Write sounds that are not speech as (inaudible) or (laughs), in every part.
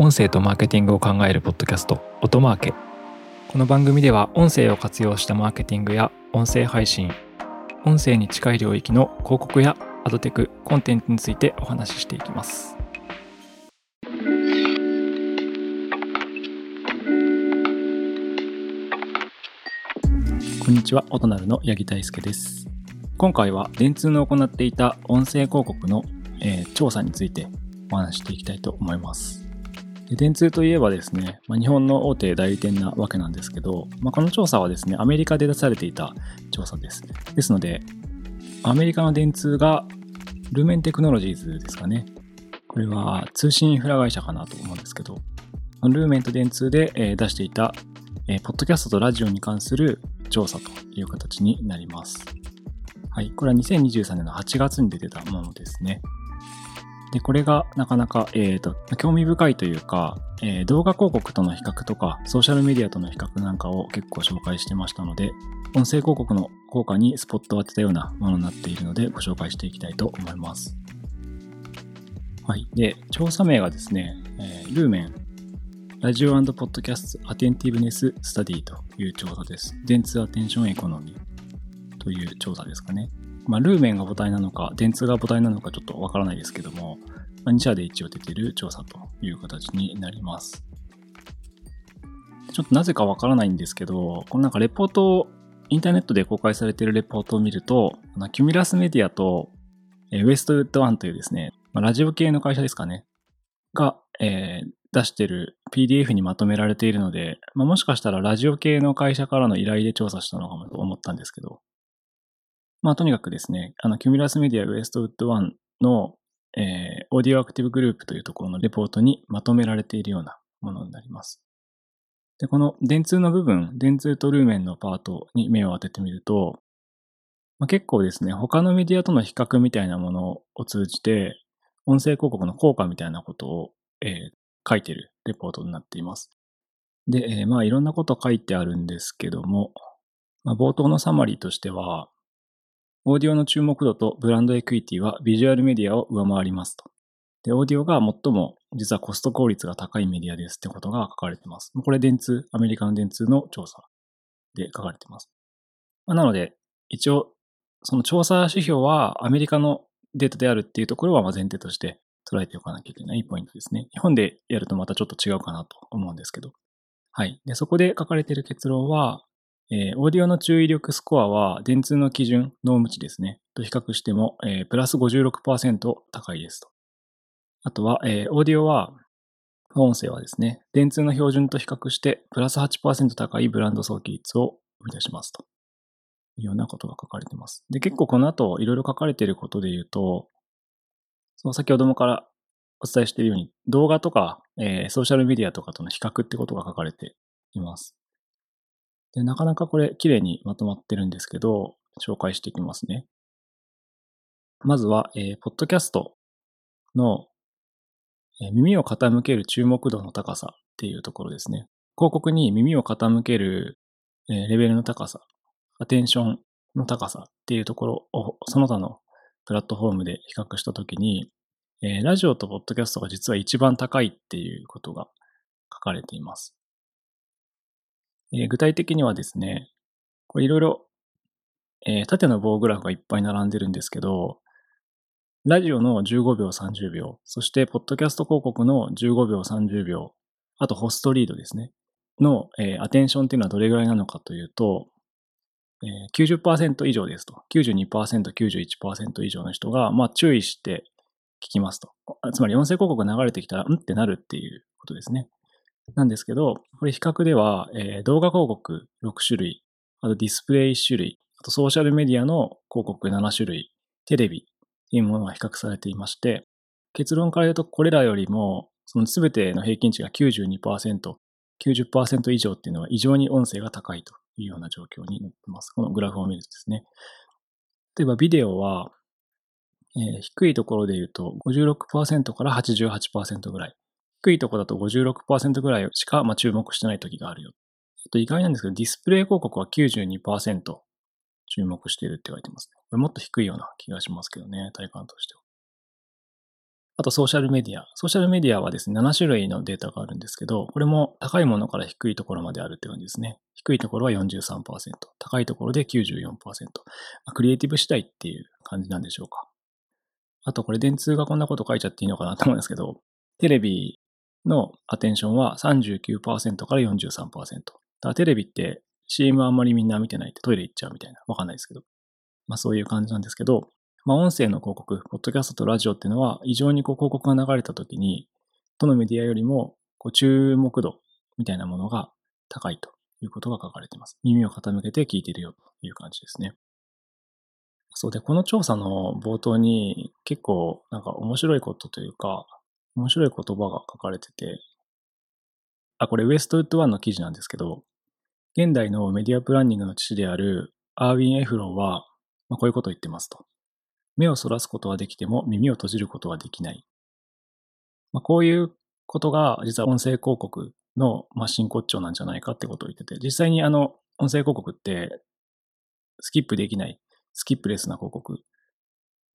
音声とマーケティングを考えるポッドキャスト音マーケ。この番組では音声を活用したマーケティングや音声配信音声に近い領域の広告やアドテクコンテンツについてお話ししていきます。こんにちは音なるの八木大輔です。今回は電通の行っていた音声広告の、えー、調査についてお話していきたいと思います。で電通といえばですね、まあ、日本の大手代理店なわけなんですけど、まあ、この調査はですね、アメリカで出されていた調査です。ですので、アメリカの電通がルーメンテクノロジーズですかね。これは通信インフラ会社かなと思うんですけど、ルーメンと電通で出していた、ポッドキャストとラジオに関する調査という形になります。はい。これは2023年の8月に出てたものですね。で、これがなかなか、えっ、ー、と、興味深いというか、えー、動画広告との比較とか、ソーシャルメディアとの比較なんかを結構紹介してましたので、音声広告の効果にスポットを当てたようなものになっているので、ご紹介していきたいと思います。はい。で、調査名がですね、えー、ルーメン、ラジオポッドキャストアテンティブネススタディという調査です。電通アテンションエコノミーという調査ですかね。まあ、ルーメンが母体なのか、電通が母体なのかちょっとわからないですけども、まあ、2社で一応出てる調査という形になります。ちょっとなぜかわからないんですけど、このなんかレポートを、インターネットで公開されているレポートを見ると、キュミラスメディアと、えウエストウッドワンというですね、まあ、ラジオ系の会社ですかね、が、えー、出してる PDF にまとめられているので、まあ、もしかしたらラジオ系の会社からの依頼で調査したのかもと思ったんですけど、まあ、とにかくですね、あの、 Cumulus Media Westwood One の、えー、 Audio Active Group というところのレポートにまとめられているようなものになります。で、この電通の部分、電通と Lumen のパートに目を当ててみると、まあ、結構ですね、他のメディアとの比較みたいなものを通じて、音声広告の効果みたいなことを、えー、書いてるレポートになっています。で、えー、まあいろんなこと書いてあるんですけども、まあ、冒頭のサマリーとしては、オーディオの注目度とブランドエクイティはビジュアルメディアを上回りますと。で、オーディオが最も実はコスト効率が高いメディアですってことが書かれてます。これ電通、アメリカの電通の調査で書かれてます。まあ、なので、一応、その調査指標はアメリカのデータであるっていうところは前提として捉えておかなきゃいけないポイントですね。日本でやるとまたちょっと違うかなと思うんですけど。はい。で、そこで書かれている結論は、えー、オーディオの注意力スコアは電通の基準、ノーム値ですね、と比較しても、えー、プラス56%高いですと。あとは、えー、オーディオは、音声はですね、電通の標準と比較して、プラス8%高いブランド早期率を生み出しますと。いうようなことが書かれています。で、結構この後、いろいろ書かれていることで言うと、その先ほどもからお伝えしているように、動画とか、えー、ソーシャルメディアとかとの比較ってことが書かれています。で、なかなかこれ綺麗にまとまってるんですけど、紹介していきますね。まずは、えー、ポッドキャストの、えー、耳を傾ける注目度の高さっていうところですね。広告に耳を傾ける、えー、レベルの高さ、アテンションの高さっていうところをその他のプラットフォームで比較したときに、えー、ラジオとポッドキャストが実は一番高いっていうことが書かれています。えー、具体的にはですね、いろいろ、縦の棒グラフがいっぱい並んでるんですけど、ラジオの15秒30秒、そしてポッドキャスト広告の15秒30秒、あとホストリードですね、の、えー、アテンションっていうのはどれぐらいなのかというと、えー、90%以上ですと。92%、91%以上の人が、まあ注意して聞きますと。つまり音声広告が流れてきたら、んってなるっていうことですね。なんですけど、これ比較では、えー、動画広告6種類、あとディスプレイ1種類、あとソーシャルメディアの広告7種類、テレビというものが比較されていまして、結論から言うとこれらよりも、その全ての平均値が92%、90%以上っていうのは異常に音声が高いというような状況になっています。このグラフを見るとですね。例えばビデオは、えー、低いところで言うと56%から88%ぐらい。低いとこだと56%ぐらいしか、まあ、注目してない時があるよ。あと意外なんですけど、ディスプレイ広告は92%注目しているって言われてますね。これもっと低いような気がしますけどね、体感としては。あとソーシャルメディア。ソーシャルメディアはですね、7種類のデータがあるんですけど、これも高いものから低いところまであるって感じですね。低いところは43%、高いところで94%。まあ、クリエイティブ次第っていう感じなんでしょうか。あとこれ電通がこんなこと書いちゃっていいのかなと思うんですけど、テレビのアテンションは39%から43%。だテレビって CM あんまりみんな見てないってトイレ行っちゃうみたいな。わかんないですけど。まあそういう感じなんですけど、まあ音声の広告、ポッドキャストとラジオっていうのは異常にこう広告が流れた時に、どのメディアよりもこう注目度みたいなものが高いということが書かれています。耳を傾けて聞いてるよという感じですね。そうで、この調査の冒頭に結構なんか面白いことというか、面白い言葉が書かれてて、あ、これウエストウッドワンの記事なんですけど、現代のメディアプランニングの父であるアーウィン・エフロンは、まあ、こういうことを言ってますと。目をそらすことはできても耳を閉じることはできない。まあ、こういうことが実は音声広告の、まあ、真骨頂なんじゃないかってことを言ってて、実際にあの音声広告ってスキップできないスキップレスな広告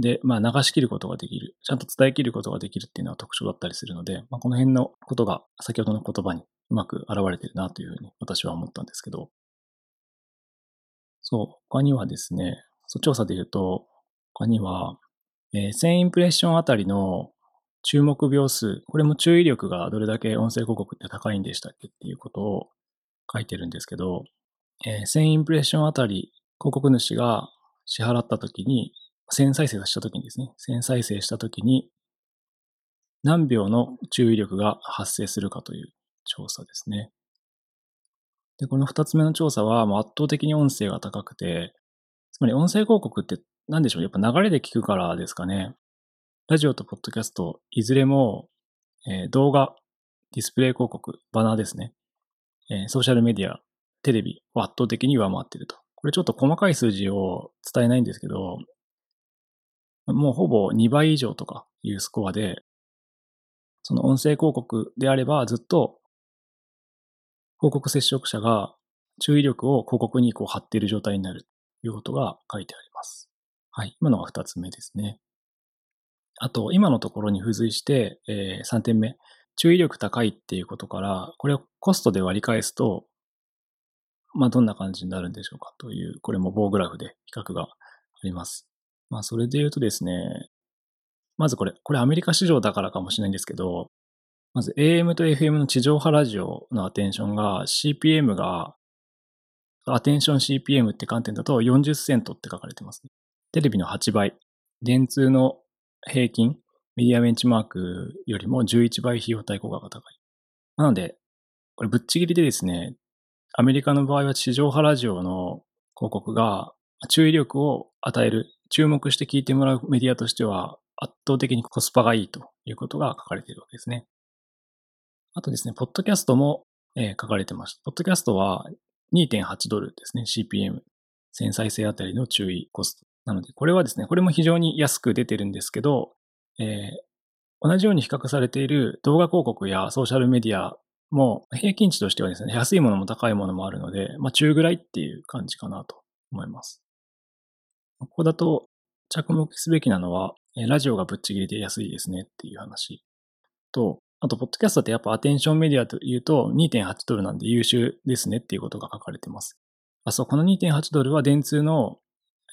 で、まあ、流し切ることができる、ちゃんと伝え切ることができるっていうのは特徴だったりするので、まあ、この辺のことが先ほどの言葉にうまく現れてるなというふうに私は思ったんですけど、そう、他にはですね、そう調査で言うと、他には、えー、1000インプレッションあたりの注目秒数、これも注意力がどれだけ音声広告って高いんでしたっけっていうことを書いてるんですけど、えー、1000インプレッションあたり広告主が支払ったときに、1000再生したときにですね、1000再生したときに、何秒の注意力が発生するかという調査ですね。で、この二つ目の調査は、圧倒的に音声が高くて、つまり音声広告って何でしょうやっぱ流れで聞くからですかね。ラジオとポッドキャスト、いずれも、えー、動画、ディスプレイ広告、バナーですね。えー、ソーシャルメディア、テレビを圧倒的に上回っていると。これちょっと細かい数字を伝えないんですけど、もうほぼ2倍以上とかいうスコアで、その音声広告であればずっと広告接触者が注意力を広告にこう貼っている状態になるということが書いてあります。はい。今のが2つ目ですね。あと、今のところに付随して、えー、3点目。注意力高いっていうことから、これをコストで割り返すと、まあ、どんな感じになるんでしょうかという、これも棒グラフで比較があります。まあ、それで言うとですね、まずこれ、これアメリカ市場だからかもしれないんですけど、まず AM と FM の地上波ラジオのアテンションが CPM が、アテンション CPM って観点だと40セントって書かれてますね。テレビの8倍。電通の平均、メディアベンチマークよりも11倍費用対効果が高い。なので、これぶっちぎりでですね、アメリカの場合は地上波ラジオの広告が注意力を与える、注目して聞いてもらうメディアとしては圧倒的にコスパがいいということが書かれているわけですね。あとですね、ポッドキャストも、え、書かれてました。ポッドキャストは2.8ドルですね、CPM。1000再生あたりの注意コスト。なので、これはですね、これも非常に安く出てるんですけど、えー、同じように比較されている動画広告やソーシャルメディアも平均値としてはですね、安いものも高いものもあるので、まあ中ぐらいっていう感じかなと思います。ここだと着目すべきなのは、ラジオがぶっちぎりで安いですねっていう話と、あと、ポッドキャストってやっぱアテンションメディアというと2.8ドルなんで優秀ですねっていうことが書かれてます。あ、そう、この2.8ドルは電通の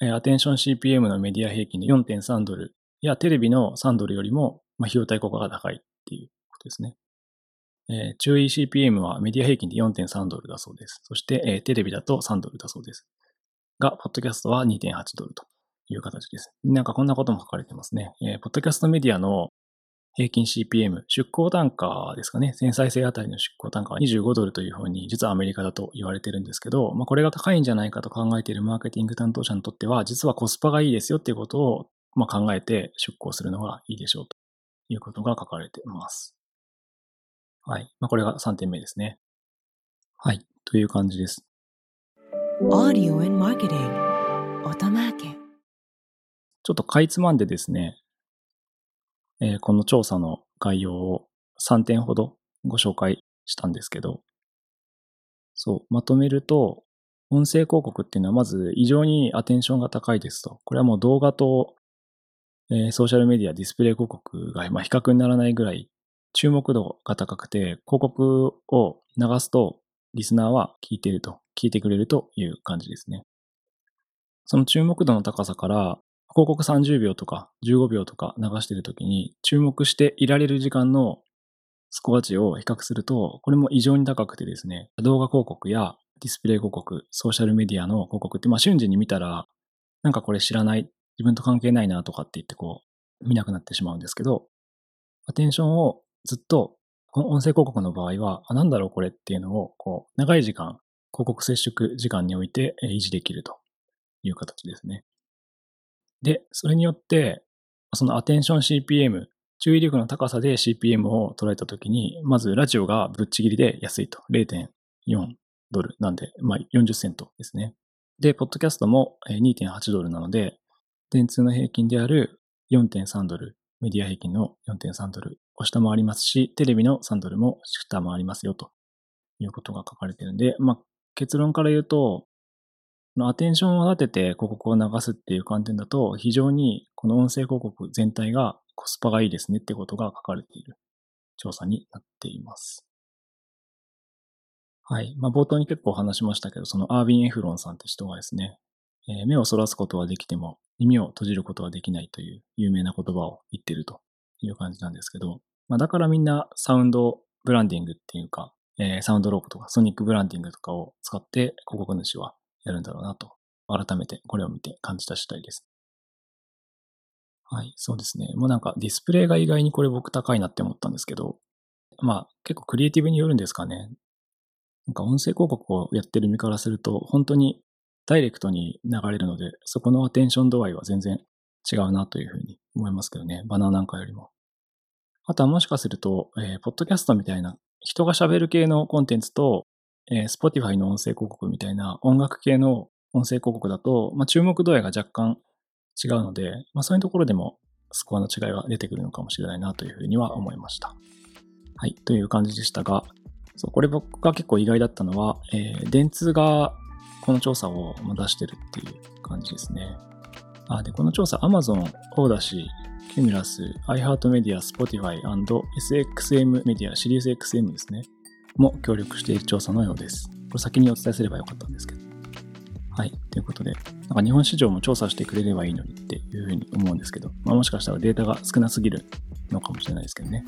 アテンション CPM のメディア平均で4.3ドルやテレビの3ドルよりも費用対効果が高いっていうことですね。えー、注意 CPM はメディア平均で4.3ドルだそうです。そして、えー、テレビだと3ドルだそうです。が、ポッドキャストは2.8ドルという形です。なんかこんなことも書かれてますね。えー、ポッドキャストメディアの平均 CPM、出向単価ですかね。繊細性あたりの出向単価は25ドルというふうに、実はアメリカだと言われてるんですけど、まあ、これが高いんじゃないかと考えているマーケティング担当者にとっては、実はコスパがいいですよっていうことを、まあ、考えて出向するのがいいでしょうということが書かれています。はい。まあ、これが3点目ですね。はい。という感じです。Audio and Marketing ちょっとかいつまんでですね、えー、この調査の概要を3点ほどご紹介したんですけど、そう、まとめると、音声広告っていうのはまず異常にアテンションが高いですと。これはもう動画とえー、ソーシャルメディア、ディスプレイ広告が、まあ、比較にならないぐらい注目度が高くて、広告を流すとリスナーは聞いてると、聞いてくれるという感じですね。その注目度の高さから、広告30秒とか15秒とか流してるときに注目していられる時間のスコア値を比較すると、これも異常に高くてですね、動画広告やディスプレイ広告、ソーシャルメディアの広告って、まあ瞬時に見たら、なんかこれ知らない、自分と関係ないなとかって言ってこう、見なくなってしまうんですけど、アテンションをずっと、音声広告の場合は、あ、なんだろうこれっていうのを、こう、長い時間、広告接触時間において維持できるという形ですね。で、それによって、そのアテンション CPM、注意力の高さで CPM を捉えたときに、まずラジオがぶっちぎりで安いと。0.4ドルなんで、まあ40セントですね。で、ポッドキャストも2.8ドルなので、電通の平均である4.3ドル、メディア平均の4.3ドルを下回りますし、テレビの3ドルも下回りますよということが書かれているんで、まあ結論から言うと、アテンションを立てて広告を流すっていう観点だと、非常にこの音声広告全体がコスパがいいですねってことが書かれている調査になっています。はい。まあ、冒頭に結構話しましたけど、そのアービン・エフロンさんって人がですね、えー、目をそらすことはできても耳を閉じることはできないという有名な言葉を言ってるという感じなんですけど、まあ、だからみんなサウンドブランディングっていうか、えー、サウンドロープとかソニックブランディングとかを使って広告主はやるんだろうなと、改めてこれを見て感じた次第です。はい、そうですね。もうなんかディスプレイが意外にこれ僕高いなって思ったんですけど、まあ結構クリエイティブによるんですかね。なんか音声広告をやってる身からすると、本当にダイレクトに流れるので、そこのアテンション度合いは全然違うなというふうに思いますけどね。バナーなんかよりも。あとはもしかすると、えー、ポッドキャストみたいな人が喋る系のコンテンツと、えー、Spotify の音声広告みたいな音楽系の音声広告だと、まあ、注目度合いが若干違うので、まあ、そういうところでもスコアの違いが出てくるのかもしれないなというふうには思いました。はい、という感じでしたが、そうこれ僕が結構意外だったのは、えー、電通がこの調査を出してるっていう感じですね。あで、この調査 Amazon、 Audacy、 Cumulus、iHeartMedia、Spotify SXM Media、 SiriusXM ですね。も協力している調査のようです。これ先にお伝えすればよかったんですけど。はい。ということで、なんか日本市場も調査してくれればいいのにっていうふうに思うんですけど、まあ、もしかしたらデータが少なすぎるのかもしれないですけどね。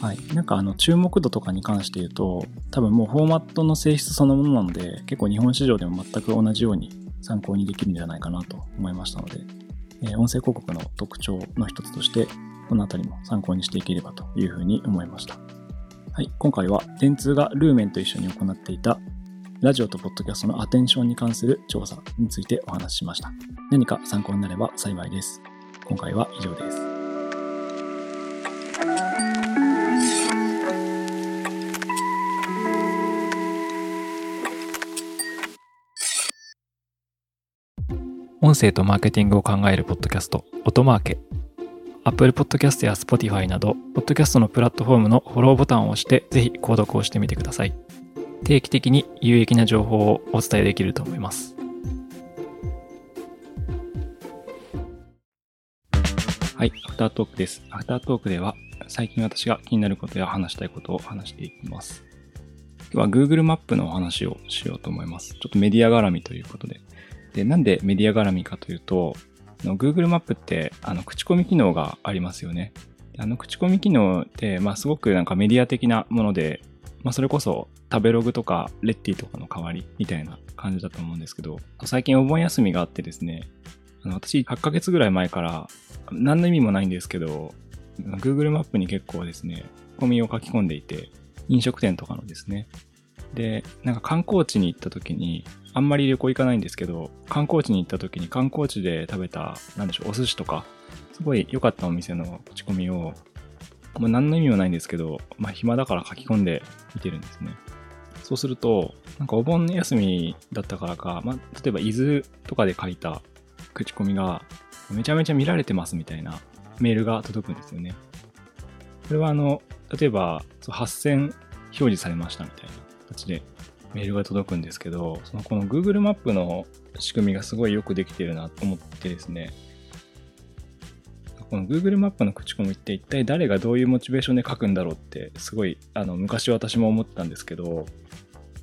はい。なんかあの注目度とかに関して言うと、多分もうフォーマットの性質そのものなので、結構日本市場でも全く同じように参考にできるんじゃないかなと思いましたので、えー、音声広告の特徴の一つとして、このあたりも参考にしていければというふうに思いました。はい。今回は電通がルーメンと一緒に行っていたラジオとポッドキャストのアテンションに関する調査についてお話ししました。何か参考になれば幸いです。今回は以上です。音声とマーケティングを考えるポッドキャスト、音マーケ。Apple Podcast や Spotify など、ポッドキャストのプラットフォームのフォローボタンを押して、ぜひ購読をしてみてください。定期的に有益な情報をお伝えできると思います。はい、アフタートークです。アフタートークでは最近私が気になることや話したいことを話していきます。今日は Google マップのお話をしようと思います。ちょっとメディア絡みということで。で、なんでメディア絡みかというと、Google マップってあの口コミ機能がありますよね。あの口コミ機能って、まあ、すごくなんかメディア的なもので、まあ、それこそ食べログとかレッティとかの代わりみたいな感じだと思うんですけど、最近お盆休みがあってですね、あの私8ヶ月ぐらい前から何の意味もないんですけど、Google マップに結構ですね、コミを書き込んでいて、飲食店とかのですね。で、なんか観光地に行った時に、あんまり旅行行かないんですけど、観光地に行った時に観光地で食べた、なんでしょう、お寿司とか、すごい良かったお店の口コミをまあ、何の意味もないんですけど、まあ、暇だから書き込んで見てるんですね。そうすると、なんかお盆休みだったからか、まあ、例えば伊豆とかで書いた口コミが、めちゃめちゃ見られてますみたいなメールが届くんですよね。これはあの、例えば、8000表示されましたみたいな形でメールが届くんですけど、そのこの Google マップの仕組みがすごいよくできてるなと思ってですね、この Google マップの口コミって一体誰がどういうモチベーションで書くんだろうってすごいあの昔私も思ったんですけど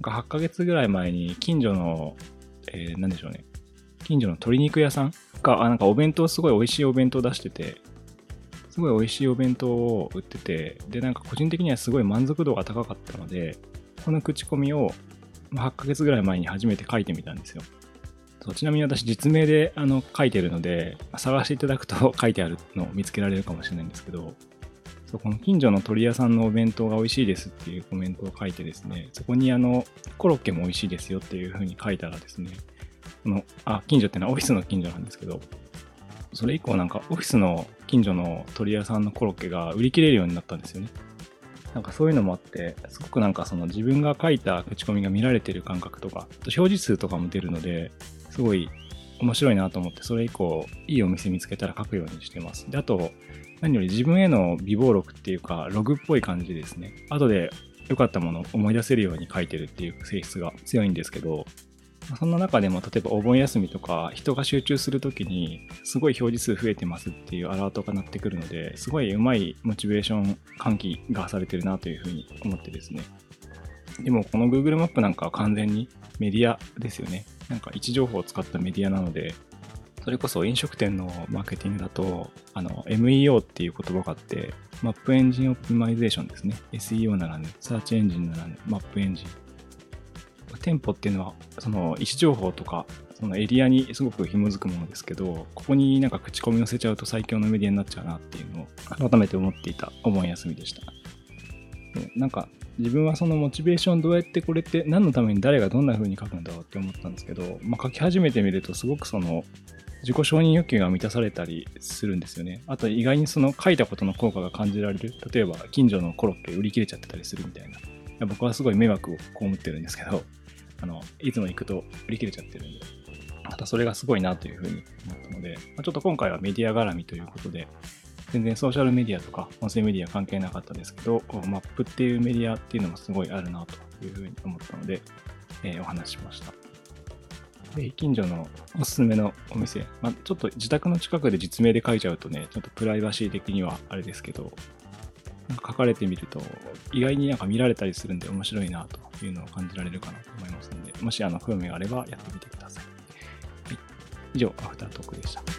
8ヶ月ぐらい前に近所の、えー、何でしょうね。近所の鶏肉屋さんがあなんかお弁当すごい美味しいお弁当出しててすごい美味しいお弁当を売っててでなんか個人的にはすごい満足度が高かったのでこの口コミを8ヶ月ぐらい前に初めて書いてみたんですよ。そうちなみに私実名であの書いてるので探していただくと (laughs) 書いてあるのを見つけられるかもしれないんですけどそうこの近所の鳥屋さんのお弁当が美味しいですっていうコメントを書いてですねそこにあのコロッケも美味しいですよっていう風に書いたらですねこのあ近所っていうのはオフィスの近所なんですけどそれ以降なんかオフィスの近所の鳥屋さんのコロッケが売り切れるようになったんですよね。なんかそういうのもあって、すごくなんかその自分が書いた口コミが見られてる感覚とか、と表示数とかも出るので、すごい面白いなと思って、それ以降、いいお店見つけたら書くようにしてます。で、あと、何より自分への備忘録っていうか、ログっぽい感じですね、後で良かったものを思い出せるように書いてるっていう性質が強いんですけど、そんな中でも例えばお盆休みとか人が集中するときにすごい表示数増えてますっていうアラートが鳴ってくるのですごいうまいモチベーション喚起がされてるなというふうに思ってですねでもこの Google マップなんかは完全にメディアですよねなんか位置情報を使ったメディアなので、それこそ飲食店のマーケティングだと、あの、MEO っていう言葉があって、 map engine optimization ですね。SEO ならぬ、サーチエンジンならぬ、マップエンジン。店舗っていうのは、その位置情報とか、そのエリアにすごく紐づくものですけど、ここになんか口コミ載せちゃうと最強のメディアになっちゃうなっていうのを改めて思っていたお盆休みでしたで。なんか自分はそのモチベーションどうやってこれって何のために誰がどんな風に書くんだろうって思ったんですけど、まあ、書き始めてみるとすごくその自己承認欲求が満たされたりするんですよね。あと意外にその書いたことの効果が感じられる。例えば近所のコロッケ売り切れちゃってたりするみたいな。僕はすごい迷惑を被ってるんですけど、あの、いつも行くと売り切れちゃってるんで。またそれがすごいなというふうに思ったので、まあ、ちょっと今回はメディア絡みということで、全然ソーシャルメディアとか音声メディア関係なかったですけど、マップっていうメディアっていうのもすごいあるなというふうに思ったので、えー、お話しました。で、近所のおすすめのお店、まあ、ちょっと自宅の近くで実名で書いちゃうとね、ちょっとプライバシー的にはあれですけど、書かれてみると、意外になんか見られたりするんで面白いなというのを感じられるかなと思いますので、もしあの興味があればやってみてください。はい、以上、アフタートークでした。